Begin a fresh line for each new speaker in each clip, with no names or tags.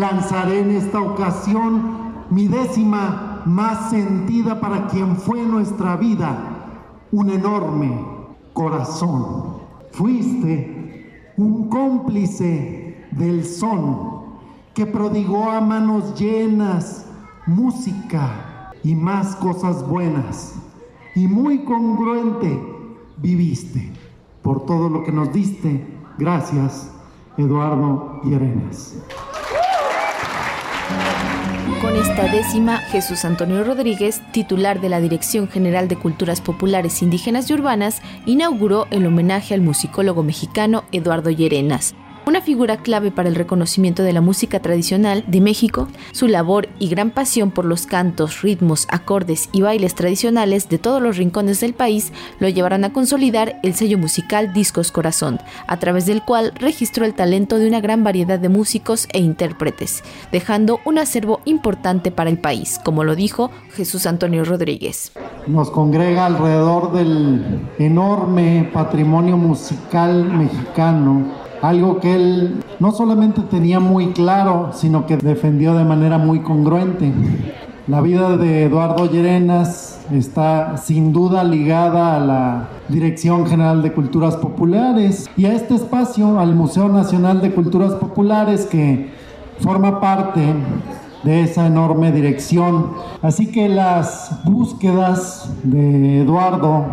lanzaré en esta ocasión mi décima más sentida para quien fue nuestra vida, un enorme corazón. Fuiste un cómplice del son que prodigó a manos llenas música y más cosas buenas. Y muy congruente viviste por todo lo que nos diste. Gracias, Eduardo y Arenas.
Con esta décima, Jesús Antonio Rodríguez, titular de la Dirección General de Culturas Populares Indígenas y Urbanas, inauguró el homenaje al musicólogo mexicano Eduardo Llerenas, una figura clave para el reconocimiento de la música tradicional de México, su labor y gran pasión por los cantos, ritmos, acordes y bailes tradicionales de todos los rincones del país lo llevarán a consolidar el sello musical Discos Corazón, a través del cual registró el talento de una gran variedad de músicos e intérpretes, dejando un acervo importante para el país, como lo dijo Jesús Antonio Rodríguez.
Nos congrega alrededor del enorme patrimonio musical mexicano algo que él no solamente tenía muy claro, sino que defendió de manera muy congruente. La vida de Eduardo Llerenas está sin duda ligada a la Dirección General de Culturas Populares y a este espacio, al Museo Nacional de Culturas Populares, que forma parte de esa enorme dirección. Así que las búsquedas de Eduardo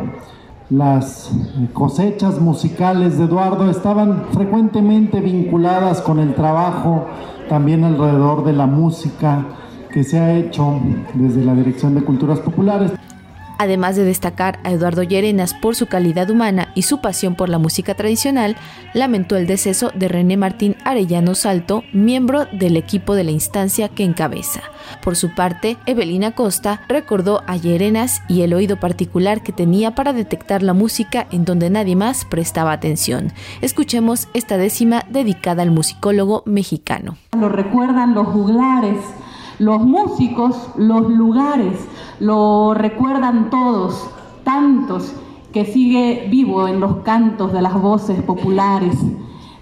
las cosechas musicales de Eduardo estaban frecuentemente vinculadas con el trabajo también alrededor de la música que se ha hecho desde la Dirección de Culturas Populares.
Además de destacar a Eduardo Llerenas por su calidad humana y su pasión por la música tradicional, lamentó el deceso de René Martín Arellano Salto, miembro del equipo de la instancia que encabeza. Por su parte, Evelina Costa recordó a Llerenas y el oído particular que tenía para detectar la música en donde nadie más prestaba atención. Escuchemos esta décima dedicada al musicólogo mexicano.
Lo recuerdan los juglares los músicos, los lugares, lo recuerdan todos, tantos, que sigue vivo en los cantos de las voces populares.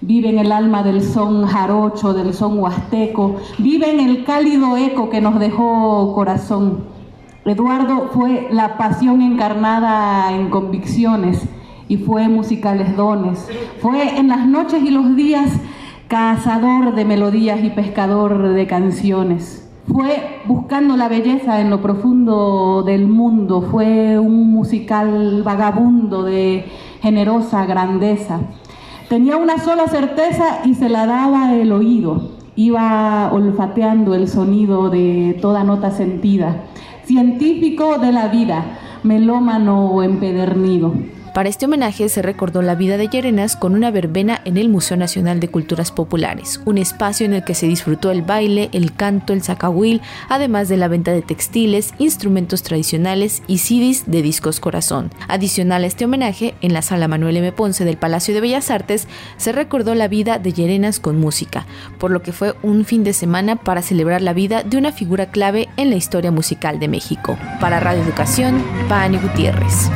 Vive en el alma del son jarocho, del son huasteco, vive en el cálido eco que nos dejó corazón. Eduardo fue la pasión encarnada en convicciones y fue musicales dones. Fue en las noches y los días cazador de melodías y pescador de canciones fue buscando la belleza en lo profundo del mundo, fue un musical vagabundo de generosa grandeza. Tenía una sola certeza y se la daba el oído, iba olfateando el sonido de toda nota sentida. Científico de la vida, melómano empedernido.
Para este homenaje se recordó la vida de Llerenas con una verbena en el Museo Nacional de Culturas Populares, un espacio en el que se disfrutó el baile, el canto, el zacahuil, además de la venta de textiles, instrumentos tradicionales y CDs de discos corazón. Adicional a este homenaje, en la sala Manuel M. Ponce del Palacio de Bellas Artes se recordó la vida de Llerenas con música, por lo que fue un fin de semana para celebrar la vida de una figura clave en la historia musical de México. Para Radio Educación, Pani Gutiérrez.